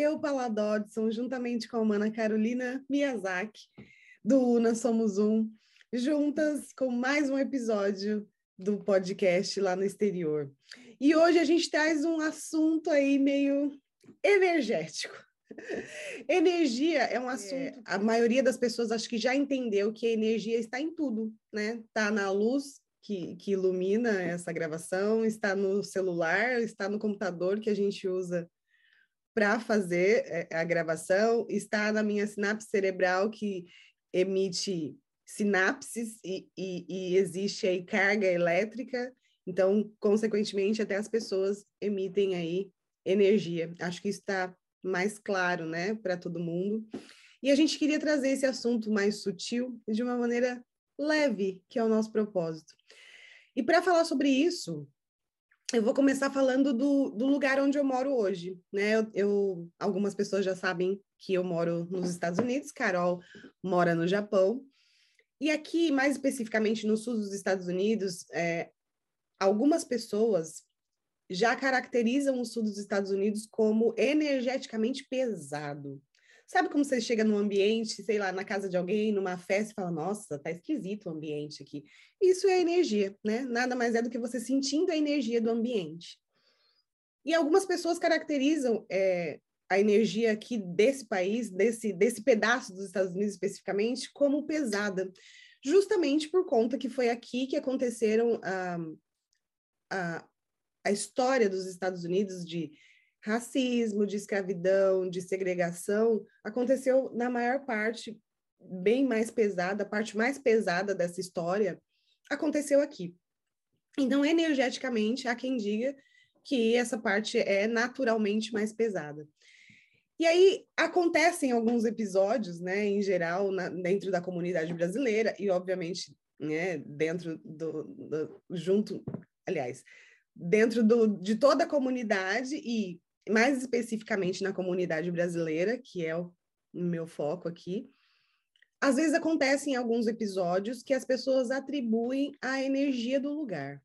eu, Paula Dodson, juntamente com a humana Carolina Miyazaki, do Una Somos Um, juntas com mais um episódio do podcast lá no exterior. E hoje a gente traz um assunto aí meio energético. Energia é um assunto. É, a maioria das pessoas acho que já entendeu que a energia está em tudo, né? Está na luz que, que ilumina essa gravação, está no celular, está no computador que a gente usa para fazer é, a gravação, está na minha sinapse cerebral que emite sinapses e, e, e existe aí carga elétrica, então, consequentemente, até as pessoas emitem aí energia. Acho que está mais claro, né, para todo mundo. E a gente queria trazer esse assunto mais sutil de uma maneira leve, que é o nosso propósito. E para falar sobre isso, eu vou começar falando do, do lugar onde eu moro hoje, né? Eu, eu, algumas pessoas já sabem que eu moro nos Estados Unidos, Carol mora no Japão. E aqui, mais especificamente no sul dos Estados Unidos, é, algumas pessoas já caracterizam o sul dos Estados Unidos como energeticamente pesado. Sabe como você chega num ambiente, sei lá, na casa de alguém, numa festa, e fala, nossa, tá esquisito o ambiente aqui. Isso é energia, né? Nada mais é do que você sentindo a energia do ambiente. E algumas pessoas caracterizam é, a energia aqui desse país, desse, desse pedaço dos Estados Unidos especificamente, como pesada, justamente por conta que foi aqui que aconteceram a, a, a história dos Estados Unidos de racismo, de escravidão, de segregação, aconteceu na maior parte bem mais pesada, a parte mais pesada dessa história aconteceu aqui. Então, energeticamente, há quem diga que essa parte é naturalmente mais pesada. E aí acontecem alguns episódios, né, em geral, na, dentro da comunidade brasileira e, obviamente, né, dentro do, do junto, aliás, dentro do, de toda a comunidade e mais especificamente na comunidade brasileira, que é o meu foco aqui, às vezes acontecem alguns episódios que as pessoas atribuem à energia do lugar.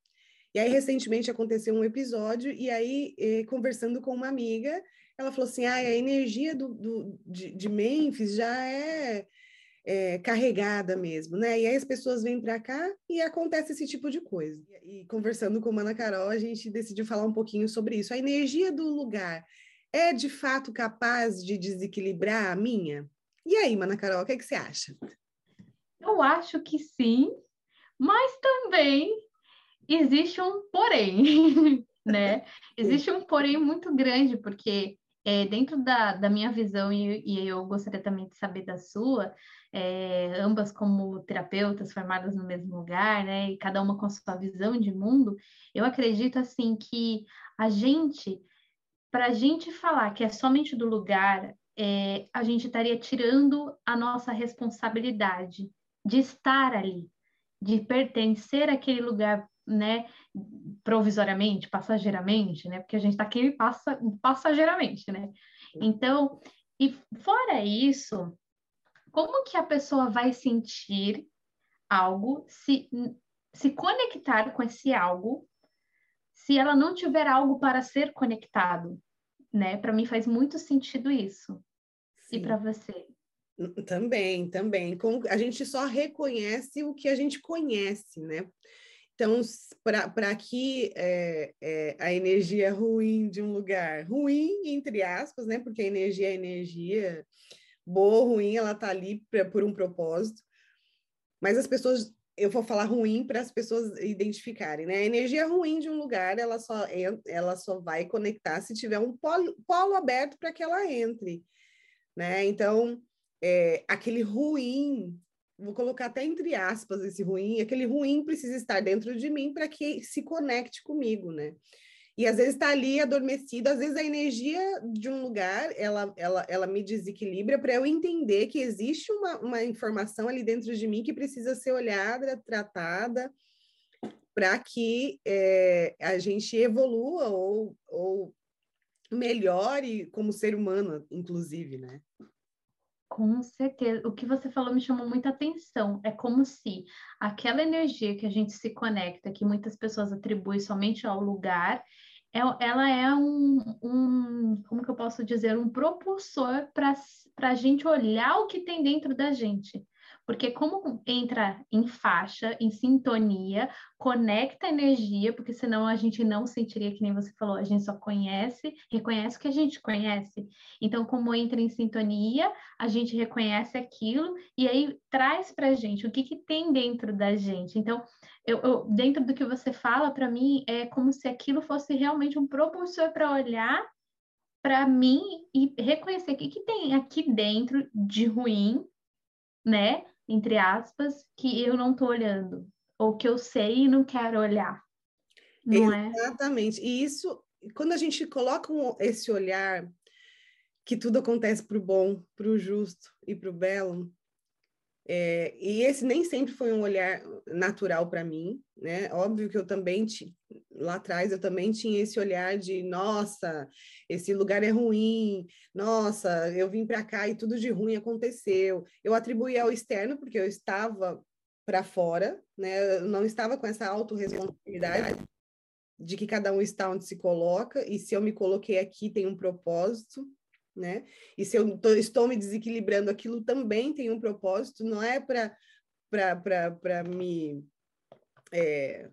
E aí, recentemente, aconteceu um episódio, e aí, eh, conversando com uma amiga, ela falou assim: ah, a energia do, do de, de Memphis já é é, carregada mesmo, né? E aí as pessoas vêm para cá e acontece esse tipo de coisa. E, e conversando com a Ana Carol, a gente decidiu falar um pouquinho sobre isso. A energia do lugar é de fato capaz de desequilibrar a minha? E aí, Mana Carol, o que, é que você acha? Eu acho que sim, mas também existe um porém, né? Existe um porém muito grande, porque é, dentro da, da minha visão, e, e eu gostaria também de saber da sua, é, ambas como terapeutas formadas no mesmo lugar, né, e cada uma com a sua visão de mundo, eu acredito assim que a gente, para a gente falar que é somente do lugar, é, a gente estaria tirando a nossa responsabilidade de estar ali, de pertencer àquele lugar, né, provisoriamente, passageiramente, né, porque a gente está aqui passa, passageiramente, né. Então, e fora isso, como que a pessoa vai sentir algo, se, se conectar com esse algo, se ela não tiver algo para ser conectado, né? Para mim faz muito sentido isso. Sim. E para você? Também, também. a gente só reconhece o que a gente conhece, né? Então, para que é, é, a energia ruim de um lugar, ruim entre aspas, né? Porque a energia é energia, boa ruim, ela tá ali pra, por um propósito. Mas as pessoas, eu vou falar ruim para as pessoas identificarem, né? A energia ruim de um lugar, ela só, ela só vai conectar se tiver um polo, polo aberto para que ela entre, né? Então, é, aquele ruim, vou colocar até entre aspas esse ruim, aquele ruim precisa estar dentro de mim para que se conecte comigo, né? E às vezes está ali adormecido, às vezes a energia de um lugar, ela, ela, ela me desequilibra para eu entender que existe uma, uma informação ali dentro de mim que precisa ser olhada, tratada, para que é, a gente evolua ou, ou melhore como ser humano, inclusive, né? Com certeza. O que você falou me chamou muita atenção. É como se aquela energia que a gente se conecta, que muitas pessoas atribuem somente ao lugar, é, ela é um, um, como que eu posso dizer, um propulsor para a gente olhar o que tem dentro da gente. Porque como entra em faixa, em sintonia, conecta energia, porque senão a gente não sentiria, que nem você falou, a gente só conhece, reconhece o que a gente conhece. Então, como entra em sintonia, a gente reconhece aquilo e aí traz para a gente o que, que tem dentro da gente. Então, eu, eu dentro do que você fala, para mim, é como se aquilo fosse realmente um propulsor para olhar para mim e reconhecer o que, que tem aqui dentro de ruim, né? Entre aspas, que eu não estou olhando, ou que eu sei e não quero olhar. Não é? Exatamente. É? E isso, quando a gente coloca um, esse olhar que tudo acontece para o bom, para o justo e para o belo, é, e esse nem sempre foi um olhar natural para mim, né? Óbvio que eu também, lá atrás, eu também tinha esse olhar de, nossa, esse lugar é ruim, nossa, eu vim para cá e tudo de ruim aconteceu. Eu atribuía ao externo, porque eu estava para fora, né? Eu não estava com essa autorresponsabilidade de que cada um está onde se coloca, e se eu me coloquei aqui, tem um propósito, né? E se eu tô, estou me desequilibrando, aquilo também tem um propósito, não é para me é,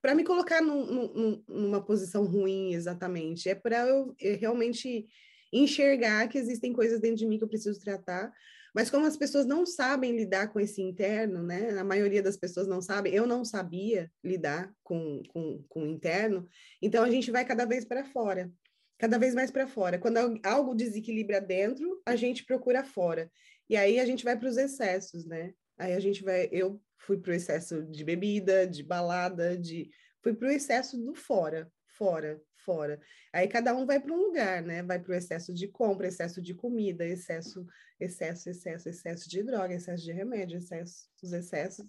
para me colocar num, num, numa posição ruim exatamente, é para eu é, realmente enxergar que existem coisas dentro de mim que eu preciso tratar, mas como as pessoas não sabem lidar com esse interno, né? A maioria das pessoas não sabe, eu não sabia lidar com, com, com o interno, então a gente vai cada vez para fora cada vez mais para fora. Quando algo desequilibra dentro, a gente procura fora. E aí a gente vai para os excessos, né? Aí a gente vai. Eu fui para o excesso de bebida, de balada, de. Fui para o excesso do fora, fora, fora. Aí cada um vai para um lugar, né? Vai para o excesso de compra, excesso de comida, excesso, excesso, excesso, excesso de droga, excesso de remédio, excesso, os excessos.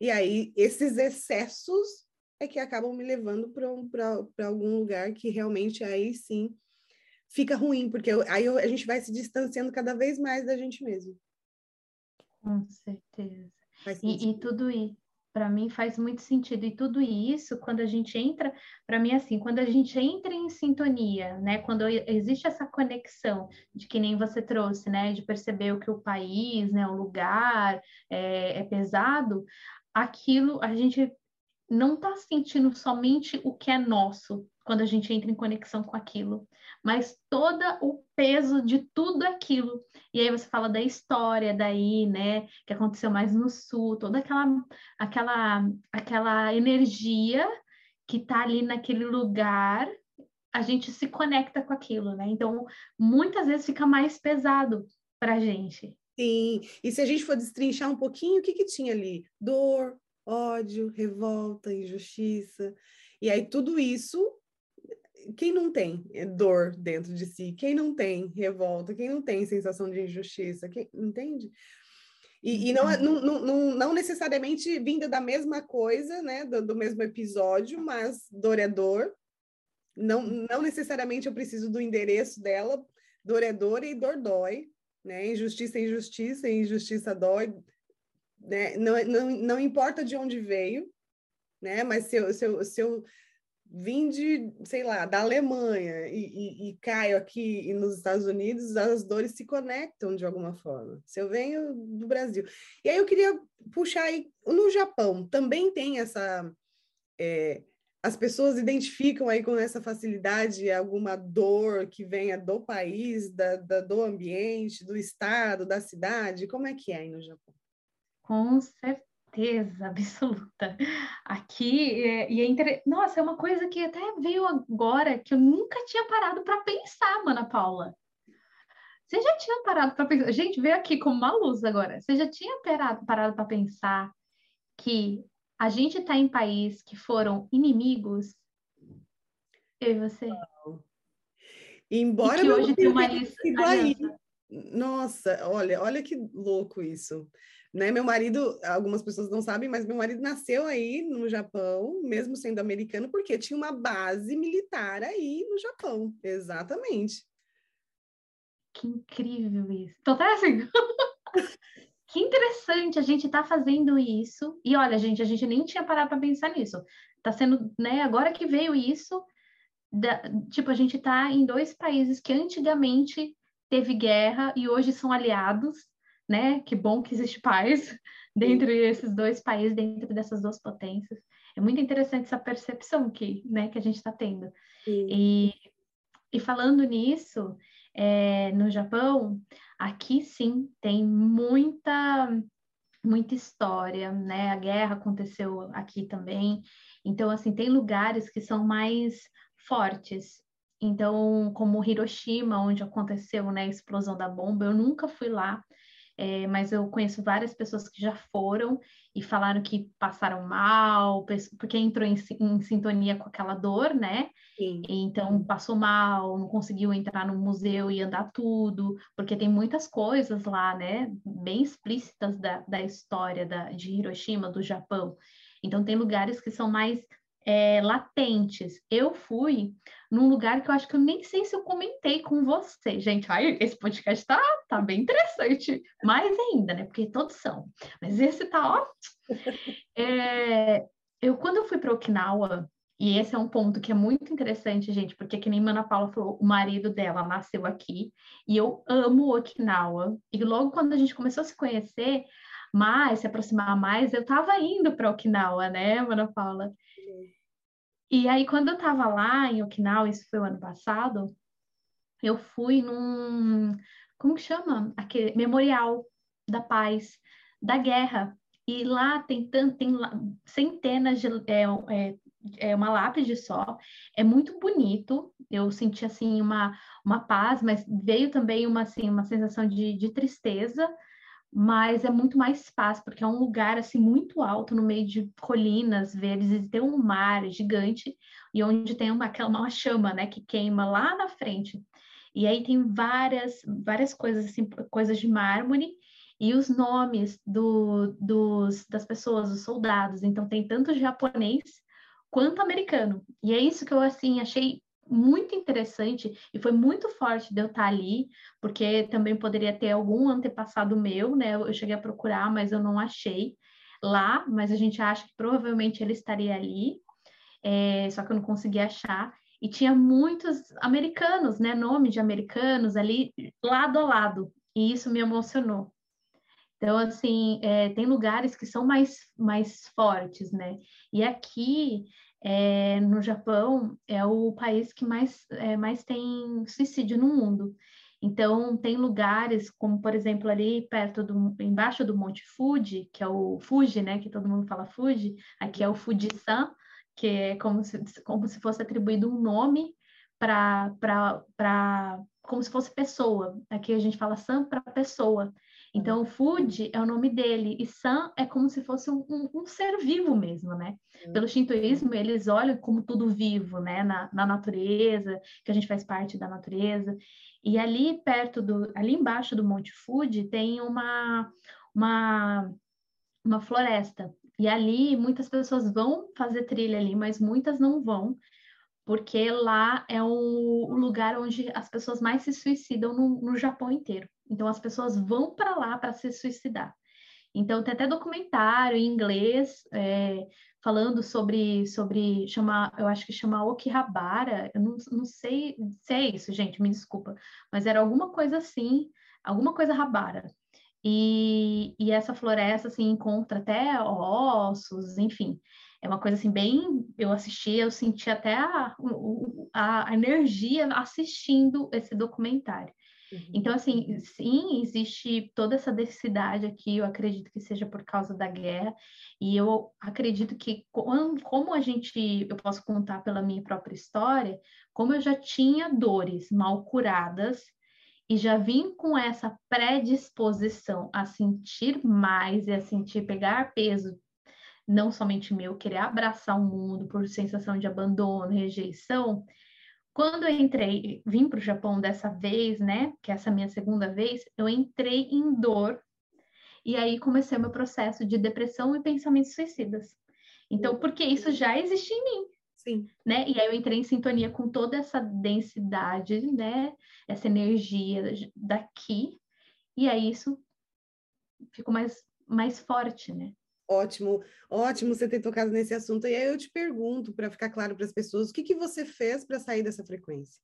E aí esses excessos é que acabam me levando para algum lugar que realmente aí sim fica ruim, porque eu, aí eu, a gente vai se distanciando cada vez mais da gente mesmo. Com certeza. E, e, tudo isso, para mim, faz muito sentido. E tudo isso, quando a gente entra, para mim, assim, quando a gente entra em sintonia, né? Quando existe essa conexão de que nem você trouxe, né? De perceber o que o país, né? O lugar é, é pesado, aquilo a gente não está sentindo somente o que é nosso quando a gente entra em conexão com aquilo, mas todo o peso de tudo aquilo. E aí você fala da história daí, né, que aconteceu mais no sul, toda aquela aquela aquela energia que está ali naquele lugar, a gente se conecta com aquilo, né? Então, muitas vezes fica mais pesado para a gente. Sim, e se a gente for destrinchar um pouquinho, o que que tinha ali? Dor, ódio, revolta, injustiça. E aí tudo isso, quem não tem dor dentro de si? Quem não tem revolta? Quem não tem sensação de injustiça? Quem, entende? E, e não, é, não, não, não, necessariamente vinda da mesma coisa, né? Do, do, mesmo episódio, mas dor é dor. Não, não necessariamente eu preciso do endereço dela. Dor é dor e dor dói. Né? Injustiça é injustiça, injustiça dói né? Não, não, não importa de onde veio, né? Mas se eu, se eu, se eu vim de, sei lá, da Alemanha e, e, e, caio aqui nos Estados Unidos, as dores se conectam de alguma forma. Se eu venho do Brasil. E aí eu queria puxar aí, no Japão também tem essa. É, as pessoas identificam aí com essa facilidade alguma dor que venha do país, da, da, do ambiente, do estado, da cidade? Como é que é aí no Japão? Com certeza absoluta. Aqui, é, e é inter... nossa, é uma coisa que até veio agora que eu nunca tinha parado para pensar, Mana Paula. Você já tinha parado para pensar? Gente, veio aqui como uma luz agora. Você já tinha parado, para pensar que a gente está em país que foram inimigos? Eu e você? Embora e que hoje tem uma lista. Nossa, olha, olha que louco isso. Né? Meu marido, algumas pessoas não sabem, mas meu marido nasceu aí no Japão, mesmo sendo americano, porque tinha uma base militar aí no Japão. Exatamente. Que incrível isso. Então tá assim. que interessante a gente tá fazendo isso. E olha, gente, a gente nem tinha parado para pensar nisso. Tá sendo, né, agora que veio isso, da, tipo, a gente está em dois países que antigamente teve guerra e hoje são aliados, né? Que bom que existe paz dentro desses dois países, dentro dessas duas potências. É muito interessante essa percepção que, né, que a gente está tendo. E, e falando nisso, é, no Japão, aqui sim tem muita muita história, né? A guerra aconteceu aqui também. Então, assim, tem lugares que são mais fortes. Então, como Hiroshima, onde aconteceu né, a explosão da bomba, eu nunca fui lá, é, mas eu conheço várias pessoas que já foram e falaram que passaram mal, porque entrou em, em sintonia com aquela dor, né? Sim. Então passou mal, não conseguiu entrar no museu e andar tudo, porque tem muitas coisas lá, né? Bem explícitas da, da história da, de Hiroshima, do Japão. Então tem lugares que são mais é, latentes. Eu fui num lugar que eu acho que eu nem sei se eu comentei com você, gente. Ai, esse podcast tá, tá bem interessante, mais ainda, né? Porque todos são. Mas esse tá, ó. É, eu, quando eu fui para Okinawa, e esse é um ponto que é muito interessante, gente, porque que nem Mana Paula falou, o marido dela nasceu aqui, e eu amo Okinawa. E logo quando a gente começou a se conhecer, mais, se aproximar mais, eu tava indo para Okinawa, né, Mana Paula? E aí, quando eu estava lá em Okinawa, isso foi o ano passado, eu fui num. Como que chama? Aquele memorial da paz, da guerra. E lá tem, tanto, tem centenas de. É, é, é uma lápide só, é muito bonito. Eu senti assim uma, uma paz, mas veio também uma, assim, uma sensação de, de tristeza, mas é muito mais fácil, porque é um lugar assim muito alto, no meio de colinas verdes, e tem um mar gigante, e onde tem uma, uma chama, né, que queima lá na frente. E aí tem várias, várias coisas, assim, coisas de mármore, e os nomes do, dos, das pessoas, dos soldados. Então tem tanto japonês quanto americano. E é isso que eu, assim, achei muito interessante e foi muito forte de eu estar ali, porque também poderia ter algum antepassado meu, né? Eu cheguei a procurar, mas eu não achei lá, mas a gente acha que provavelmente ele estaria ali, é, só que eu não consegui achar. E tinha muitos americanos, né? Nome de americanos ali lado a lado, e isso me emocionou. Então, assim, é, tem lugares que são mais, mais fortes, né? E aqui é, no Japão é o país que mais, é, mais tem suicídio no mundo. Então, tem lugares, como por exemplo ali perto do, embaixo do Monte Fuji, que é o Fuji, né, que todo mundo fala Fuji, aqui é o Fuji-san, que é como se, como se fosse atribuído um nome para, como se fosse pessoa. Aqui a gente fala san para pessoa. Então, food é o nome dele, e san é como se fosse um, um, um ser vivo mesmo, né? Uhum. Pelo shintoísmo, eles olham como tudo vivo, né? Na, na, natureza, que a gente faz parte da natureza. E ali perto do, ali embaixo do Monte Fuji tem uma, uma, uma floresta. E ali muitas pessoas vão fazer trilha ali, mas muitas não vão, porque lá é o, o lugar onde as pessoas mais se suicidam no, no Japão inteiro. Então as pessoas vão para lá para se suicidar. Então tem até documentário em inglês é, falando sobre sobre chama, eu acho que chama Okihabara, eu não, não sei se é isso, gente, me desculpa, mas era alguma coisa assim, alguma coisa Habara. E, e essa floresta assim encontra até ossos, enfim. É uma coisa assim bem, eu assisti, eu senti até a, a, a energia assistindo esse documentário. Uhum. Então, assim, sim, existe toda essa densidade aqui, eu acredito que seja por causa da guerra, e eu acredito que como a gente, eu posso contar pela minha própria história, como eu já tinha dores mal curadas, e já vim com essa predisposição a sentir mais e a sentir pegar peso, não somente meu, querer abraçar o mundo por sensação de abandono, rejeição, quando eu entrei, vim para o Japão dessa vez, né, que é essa minha segunda vez, eu entrei em dor e aí comecei o meu processo de depressão e pensamentos suicidas. Então, porque isso já existe em mim. Sim. Né? E aí eu entrei em sintonia com toda essa densidade, né? Essa energia daqui. E aí isso ficou mais, mais forte, né? Ótimo, ótimo você ter tocado nesse assunto. E aí eu te pergunto, para ficar claro para as pessoas, o que, que você fez para sair dessa frequência?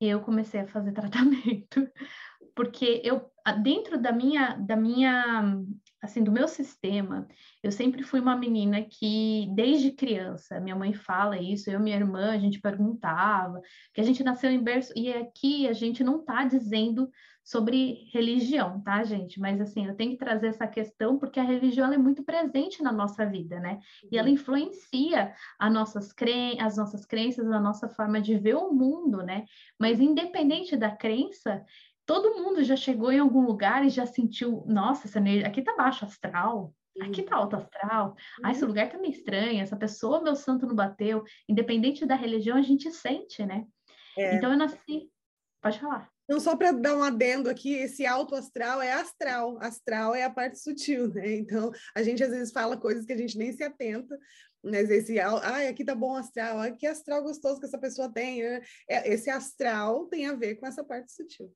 Eu comecei a fazer tratamento, porque eu dentro da minha da minha assim do meu sistema, eu sempre fui uma menina que desde criança, minha mãe fala isso, eu e minha irmã, a gente perguntava, que a gente nasceu em berço e aqui a gente não está dizendo sobre religião, tá, gente? Mas assim, eu tenho que trazer essa questão porque a religião é muito presente na nossa vida, né? E ela uhum. influencia as nossas, cre... as nossas crenças, a nossa forma de ver o mundo, né? Mas independente da crença, todo mundo já chegou em algum lugar e já sentiu, nossa, essa energia, aqui tá baixo astral, aqui tá alto astral, ah, esse uhum. lugar tá meio estranho, essa pessoa, meu santo não bateu, independente da religião, a gente sente, né? É. Então eu nasci, pode falar. Não, só para dar um adendo aqui, esse alto astral é astral, astral é a parte sutil, né? Então, a gente às vezes fala coisas que a gente nem se atenta, mas esse, ah, aqui tá bom astral, ah, que astral gostoso que essa pessoa tem, né? esse astral tem a ver com essa parte sutil.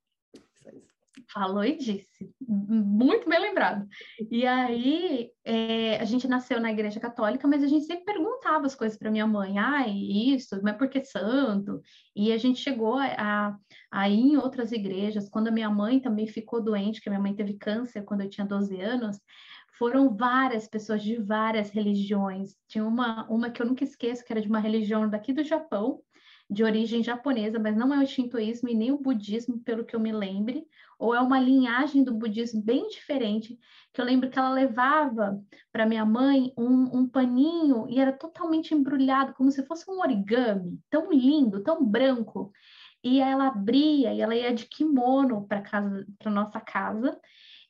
Falou e disse, muito bem lembrado. E aí, é, a gente nasceu na igreja católica, mas a gente sempre perguntava as coisas para minha mãe, ah, isso, mas por que santo? E a gente chegou a, ir em outras igrejas, quando a minha mãe também ficou doente, que minha mãe teve câncer quando eu tinha 12 anos, foram várias pessoas de várias religiões. Tinha uma, uma que eu nunca esqueço, que era de uma religião daqui do Japão, de origem japonesa, mas não é o shintoísmo e nem o budismo, pelo que eu me lembre, ou é uma linhagem do budismo bem diferente, que eu lembro que ela levava para minha mãe um, um, paninho e era totalmente embrulhado, como se fosse um origami, tão lindo, tão branco. E ela abria, e ela ia de kimono para casa, para nossa casa,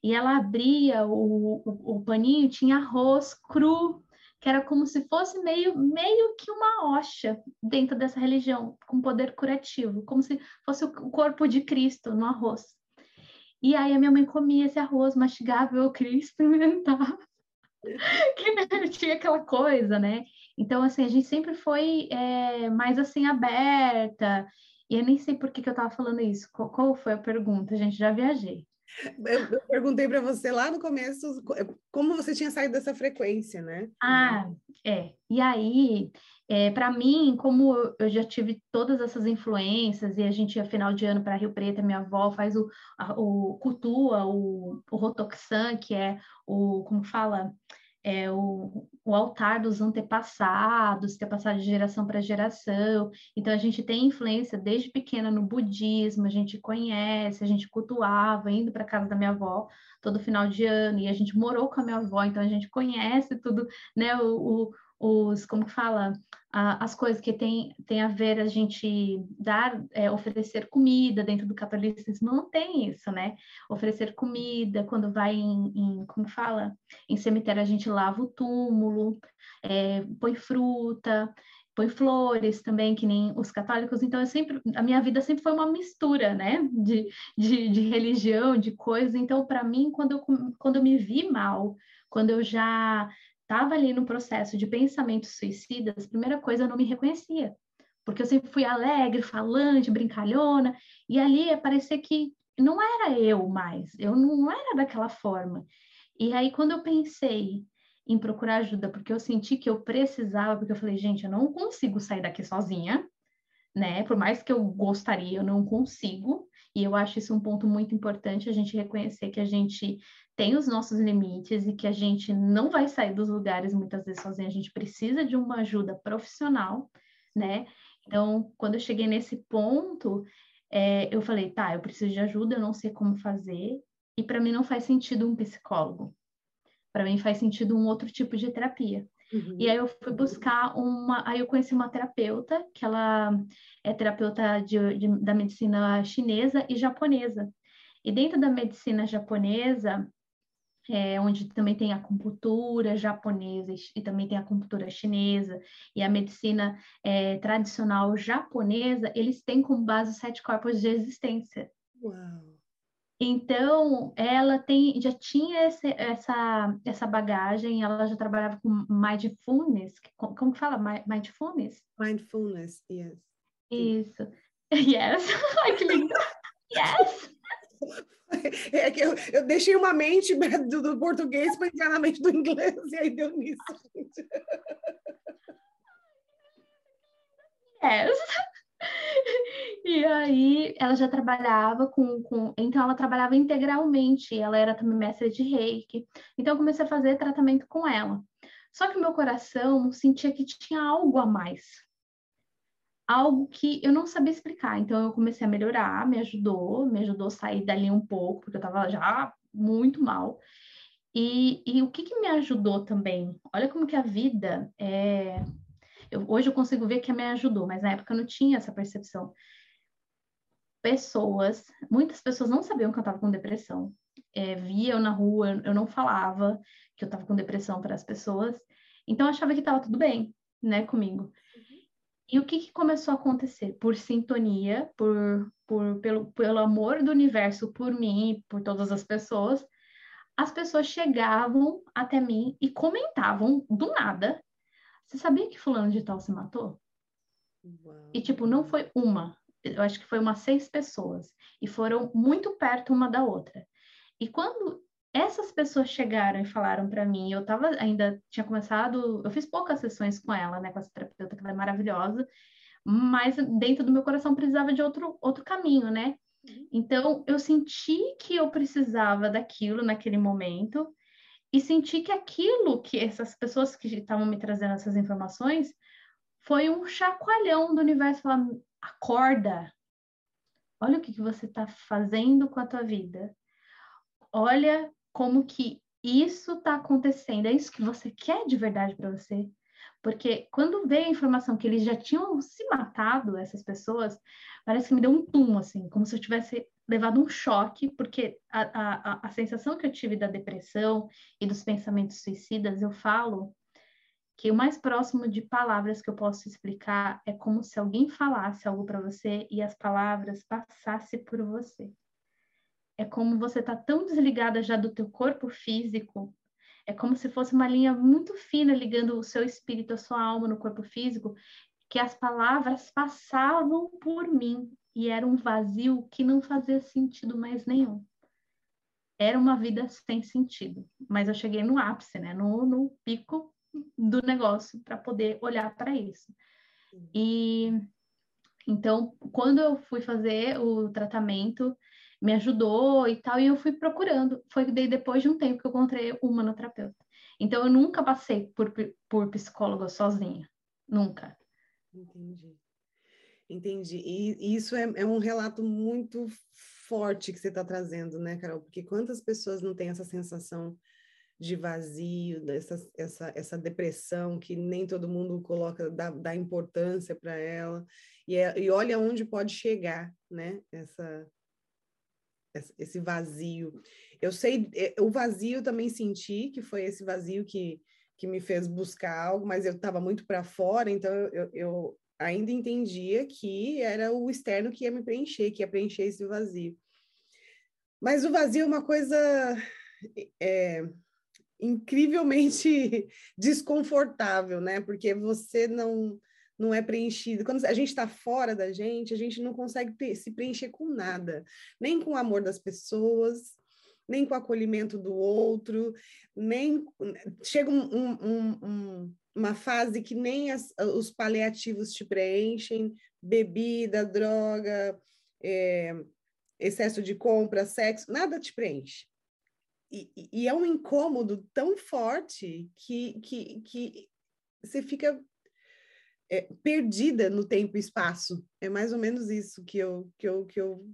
e ela abria o, o, o paninho, tinha arroz cru que era como se fosse meio, meio que uma hoxa dentro dessa religião, com poder curativo, como se fosse o corpo de Cristo no arroz. E aí a minha mãe comia esse arroz, mastigava, eu queria experimentar. que tinha aquela coisa, né? Então, assim, a gente sempre foi é, mais assim, aberta. E eu nem sei por que, que eu estava falando isso. Qual, qual foi a pergunta? A gente já viajei. Eu, eu perguntei para você lá no começo como você tinha saído dessa frequência, né? Ah, é. E aí, é, para mim, como eu já tive todas essas influências e a gente ia final de ano para Rio Preto, minha avó faz o, a, o cultua, o, o Rotoxan, que é o, como fala, é o, o altar dos antepassados, que é passado de geração para geração. Então, a gente tem influência desde pequena no budismo, a gente conhece, a gente cultuava, indo para casa da minha avó todo final de ano, e a gente morou com a minha avó, então a gente conhece tudo, né, o, o os, como que fala, as coisas que tem, tem a ver a gente dar, é, oferecer comida dentro do catolicismo, não tem isso, né? Oferecer comida, quando vai em, em como fala, em cemitério a gente lava o túmulo, é, põe fruta, põe flores também, que nem os católicos, então eu sempre, a minha vida sempre foi uma mistura, né, de, de, de religião, de coisas, então para mim, quando eu, quando eu me vi mal, quando eu já estava ali no processo de pensamentos suicidas, primeira coisa, eu não me reconhecia. Porque eu sempre fui alegre, falante, brincalhona, e ali parecia que não era eu mais, eu não era daquela forma. E aí, quando eu pensei em procurar ajuda, porque eu senti que eu precisava, porque eu falei, gente, eu não consigo sair daqui sozinha, né? Por mais que eu gostaria, eu não consigo. E eu acho isso um ponto muito importante, a gente reconhecer que a gente tem os nossos limites e que a gente não vai sair dos lugares muitas vezes sozinho, a gente precisa de uma ajuda profissional, né? Então, quando eu cheguei nesse ponto, é, eu falei, tá, eu preciso de ajuda, eu não sei como fazer, e para mim não faz sentido um psicólogo. Para mim faz sentido um outro tipo de terapia. Uhum. E aí eu fui buscar uma, aí eu conheci uma terapeuta, que ela é terapeuta de, de, da medicina chinesa e japonesa. E dentro da medicina japonesa, é, onde também tem a acupuntura japonesa e também tem a acupuntura chinesa e a medicina é, tradicional japonesa, eles têm como base os sete corpos de existência. Uau. Então, ela tem, já tinha esse, essa, essa bagagem, ela já trabalhava com mindfulness, como que fala? Mindfulness? Mindfulness, yes. Isso. Yes. Ai, que lindo. Yes. É que eu, eu deixei uma mente do, do português para entrar na mente do inglês, e aí deu nisso, gente. E aí ela já trabalhava com, com, Então ela trabalhava integralmente, ela era também mestre de reiki. Então eu comecei a fazer tratamento com ela. Só que meu coração sentia que tinha algo a mais. Algo que eu não sabia explicar. Então eu comecei a melhorar, me ajudou, me ajudou a sair dali um pouco, porque eu estava já muito mal. E, e o que, que me ajudou também? Olha como que a vida é eu, hoje eu consigo ver que me ajudou, mas na época eu não tinha essa percepção. Pessoas, muitas pessoas não sabiam que eu estava com depressão. É, via eu na rua, eu não falava que eu estava com depressão para as pessoas, então eu achava que estava tudo bem, né, comigo. E o que, que, começou a acontecer? Por sintonia, por, por, pelo, pelo amor do universo por mim, por todas as pessoas, as pessoas chegavam até mim e comentavam do nada você sabia que fulano de tal se matou? Uau. E, tipo, não foi uma. Eu acho que foi umas seis pessoas. E foram muito perto uma da outra. E quando essas pessoas chegaram e falaram para mim, eu tava ainda, tinha começado, eu fiz poucas sessões com ela, né, com essa terapeuta, que ela é maravilhosa, mas dentro do meu coração precisava de outro, outro caminho, né? Uhum. Então, eu senti que eu precisava daquilo naquele momento, e senti que aquilo que essas pessoas que estavam me trazendo essas informações foi um chacoalhão do universo falando: acorda, olha o que, que você está fazendo com a tua vida, olha como que isso está acontecendo, é isso que você quer de verdade para você? Porque quando veio a informação que eles já tinham se matado, essas pessoas, parece que me deu um tum, assim, como se eu tivesse levado um choque, porque a, a, a sensação que eu tive da depressão e dos pensamentos suicidas, eu falo que o mais próximo de palavras que eu posso explicar é como se alguém falasse algo para você e as palavras passassem por você. É como você tá tão desligada já do teu corpo físico, é como se fosse uma linha muito fina ligando o seu espírito, a sua alma no corpo físico, que as palavras passavam por mim e era um vazio que não fazia sentido mais nenhum. Era uma vida sem sentido, mas eu cheguei no ápice, né, no, no pico do negócio para poder olhar para isso. E então, quando eu fui fazer o tratamento, me ajudou e tal, e eu fui procurando. Foi depois de um tempo que eu encontrei o humanoterapeuta. Então, eu nunca passei por, por psicóloga sozinha. Nunca. Entendi. Entendi. E, isso é, é um relato muito forte que você está trazendo, né, Carol? Porque quantas pessoas não têm essa sensação de vazio, dessa, essa, essa depressão que nem todo mundo coloca, dá, dá importância para ela, e, é, e olha onde pode chegar, né? Essa, esse vazio. Eu sei, é, o vazio também senti que foi esse vazio que, que me fez buscar algo, mas eu estava muito para fora, então eu, eu, ainda entendia que era o externo que ia me preencher, que ia preencher esse vazio. Mas o vazio é uma coisa é, incrivelmente desconfortável, né? Porque você não não é preenchido. Quando a gente está fora da gente, a gente não consegue se preencher com nada, nem com o amor das pessoas, nem com o acolhimento do outro, nem chega um, um, um, uma fase que nem as, os paliativos te preenchem, bebida, droga, é, excesso de compra, sexo, nada te preenche. E, e, é um incômodo tão forte que, que, que você fica é, perdida no tempo e espaço. É mais ou menos isso que eu, que eu, que eu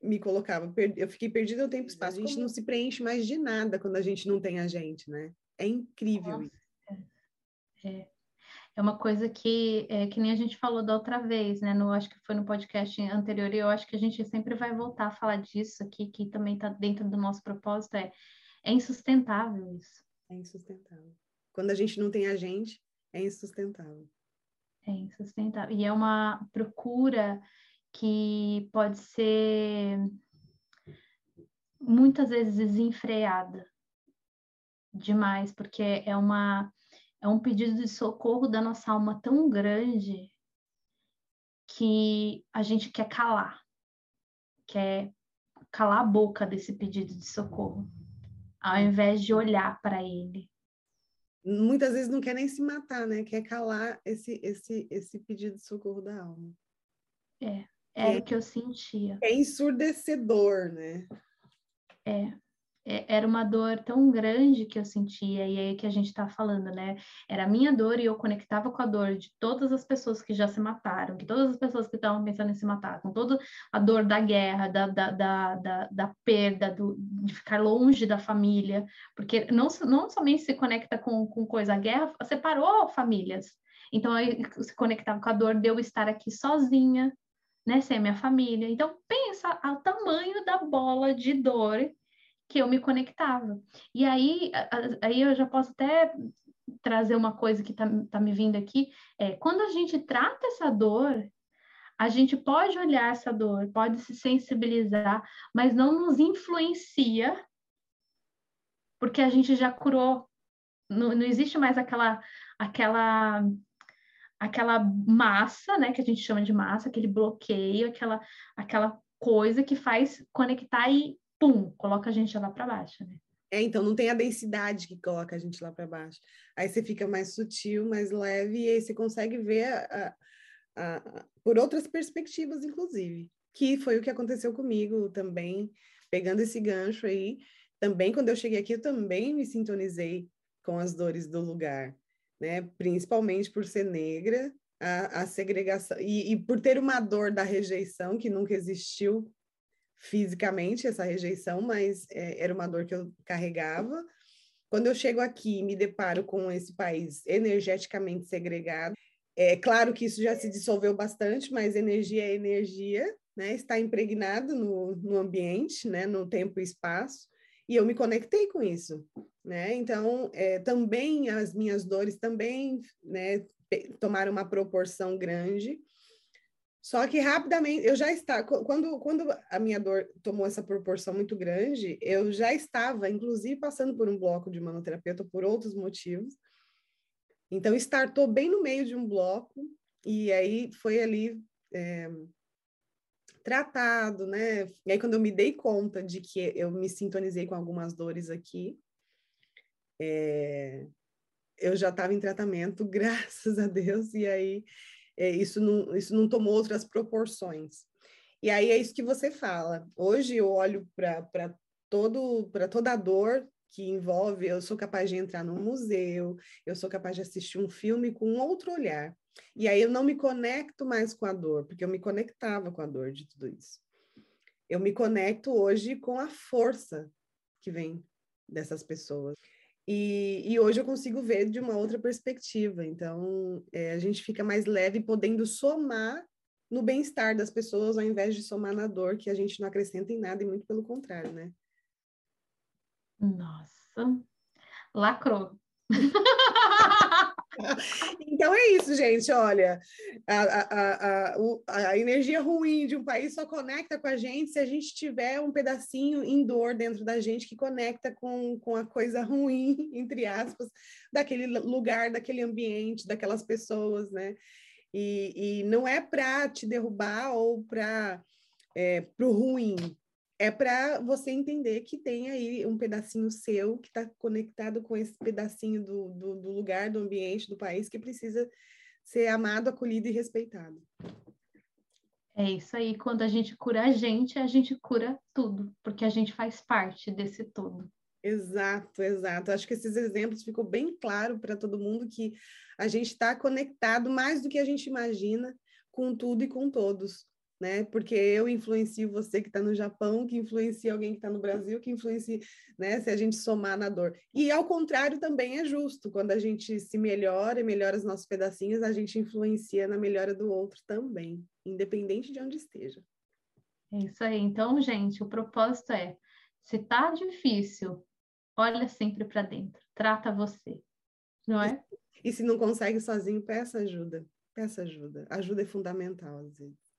me colocava. Eu fiquei perdida no tempo e espaço. A gente não se preenche mais de nada quando a gente não tem a gente, né? É incrível Nossa. isso. É, é uma coisa que, é, que nem a gente falou da outra vez, né? No, acho que foi no podcast anterior, e eu acho que a gente sempre vai voltar a falar disso aqui, que também está dentro do nosso propósito, é, é insustentável isso. É insustentável. Quando a gente não tem a gente, é insustentável. É insustentável. E é uma procura que pode ser muitas vezes desenfreada demais, porque é uma é um pedido de socorro da nossa alma tão grande que a gente quer calar, quer calar a boca desse pedido de socorro, ao invés de olhar para ele. Muitas vezes não quer nem se matar, né? Quer calar esse, esse, esse pedido de socorro da alma. É, era é, o que eu sentia. É ensurdecedor, né? É. É, era uma dor tão grande que eu sentia, e aí que a gente está falando, né? Era a minha dor e eu conectava com a dor de todas as pessoas que já se mataram, que todas as pessoas que estavam pensando em se matar, com toda a dor da guerra, da, da, da, da, da perda, do, de ficar longe da família, porque não, não somente se conecta com, com coisa, a guerra separou famílias. Então, eu se conectava com a dor de eu estar aqui sozinha, né, sem a minha família. Então, pensa o tamanho da bola de dor que eu me conectava. E aí, aí eu já posso até trazer uma coisa que está tá me vindo aqui, é quando a gente trata essa dor, a gente pode olhar essa dor, pode se sensibilizar, mas não nos influencia, porque a gente já curou. Não, não existe mais aquela, aquela, aquela massa, né, que a gente chama de massa, aquele bloqueio, aquela, aquela coisa que faz conectar e pum, coloca a gente lá para baixo, né? É, então não tem a densidade que coloca a gente lá para baixo. Aí você fica mais sutil, mais leve, e aí você consegue ver a, a, a, por outras perspectivas, inclusive. Que foi o que aconteceu comigo também, pegando esse gancho aí. Também, quando eu cheguei aqui, eu também me sintonizei com as dores do lugar, né? Principalmente por ser negra, a, segregação, e, e por ter uma dor da rejeição que nunca existiu fisicamente essa rejeição, mas é, era uma dor que eu carregava. Quando eu chego aqui e me deparo com esse país energeticamente segregado, é claro que isso já se dissolveu bastante, mas energia é energia, né? Está impregnado no, no ambiente, né? No tempo e espaço. E eu me conectei com isso, né? Então, é, também as minhas dores também, né? Tomaram uma proporção grande. Só que rapidamente, eu já estava, quando, quando a minha dor tomou essa proporção muito grande, eu já estava, inclusive, passando por um bloco de manoterapeuta por outros motivos. Então, startou bem no meio de um bloco, e aí foi ali é, tratado, né? E aí, quando eu me dei conta de que eu me sintonizei com algumas dores aqui, é, eu já estava em tratamento, graças a Deus, e aí é, isso, não, isso não tomou outras proporções. E aí é isso que você fala. Hoje eu olho para todo para toda a dor que envolve, eu sou capaz de entrar num museu, eu sou capaz de assistir um filme com outro olhar. E aí eu não me conecto mais com a dor, porque eu me conectava com a dor de tudo isso. Eu me conecto hoje com a força que vem dessas pessoas. E, e, hoje eu consigo ver de uma outra perspectiva. Então, é, a gente fica mais leve, podendo somar no bem-estar das pessoas, ao invés de somar na dor, que a gente não acrescenta em nada, e muito pelo contrário, né? Nossa, lacrou. Então é isso, gente. Olha, a, a, a, a, energia ruim de um país só conecta com a gente se a gente tiver um pedacinho em dor dentro da gente que conecta com, com a coisa ruim, entre aspas, daquele lugar, daquele ambiente, daquelas pessoas, né? E, e não é para te derrubar ou para é, o ruim, é para você entender que tem aí um pedacinho seu que está conectado com esse pedacinho do, do, do, lugar, do ambiente, do país que precisa ser amado, acolhido e respeitado. É isso aí. Quando a gente cura a gente, a gente cura tudo, porque a gente faz parte desse todo. Exato, exato. Acho que esses exemplos ficou bem claro para todo mundo que a gente está conectado mais do que a gente imagina com tudo e com todos né? Porque eu influencio você que está no Japão, que influencia alguém que está no Brasil, que influencia, né? Se a gente somar na dor. E ao contrário também é justo, quando a gente se melhora e melhora os nossos pedacinhos, a gente influencia na melhora do outro também, independente de onde esteja. É isso aí. Então, gente, o propósito é: se tá difícil, olha sempre para dentro, trata você, não é? E, se não consegue sozinho, peça ajuda. Peça ajuda. Ajuda é fundamental, às vezes.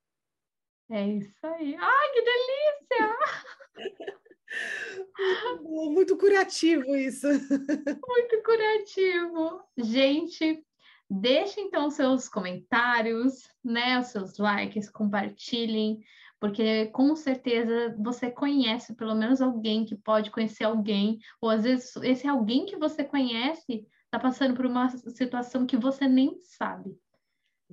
É isso aí. Ai, que delícia! muito, muito curativo isso. Muito curativo. Gente, deixe então seus comentários, né, os seus likes, compartilhem, porque com certeza você conhece pelo menos alguém que pode conhecer alguém, ou às vezes esse alguém que você conhece está passando por uma situação que você nem sabe.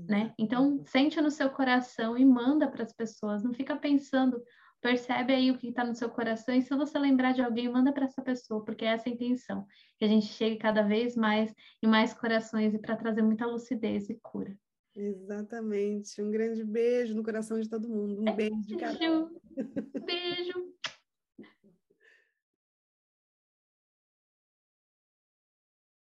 Né? Então, sente no seu coração e manda para as pessoas. Não fica pensando, percebe aí o que está no seu coração e se você lembrar de alguém, manda para essa pessoa, porque é essa a intenção, que a gente chegue cada vez mais em mais corações e para trazer muita lucidez e cura. Exatamente. Um grande beijo no coração de todo mundo. Um beijo de cada Beijo.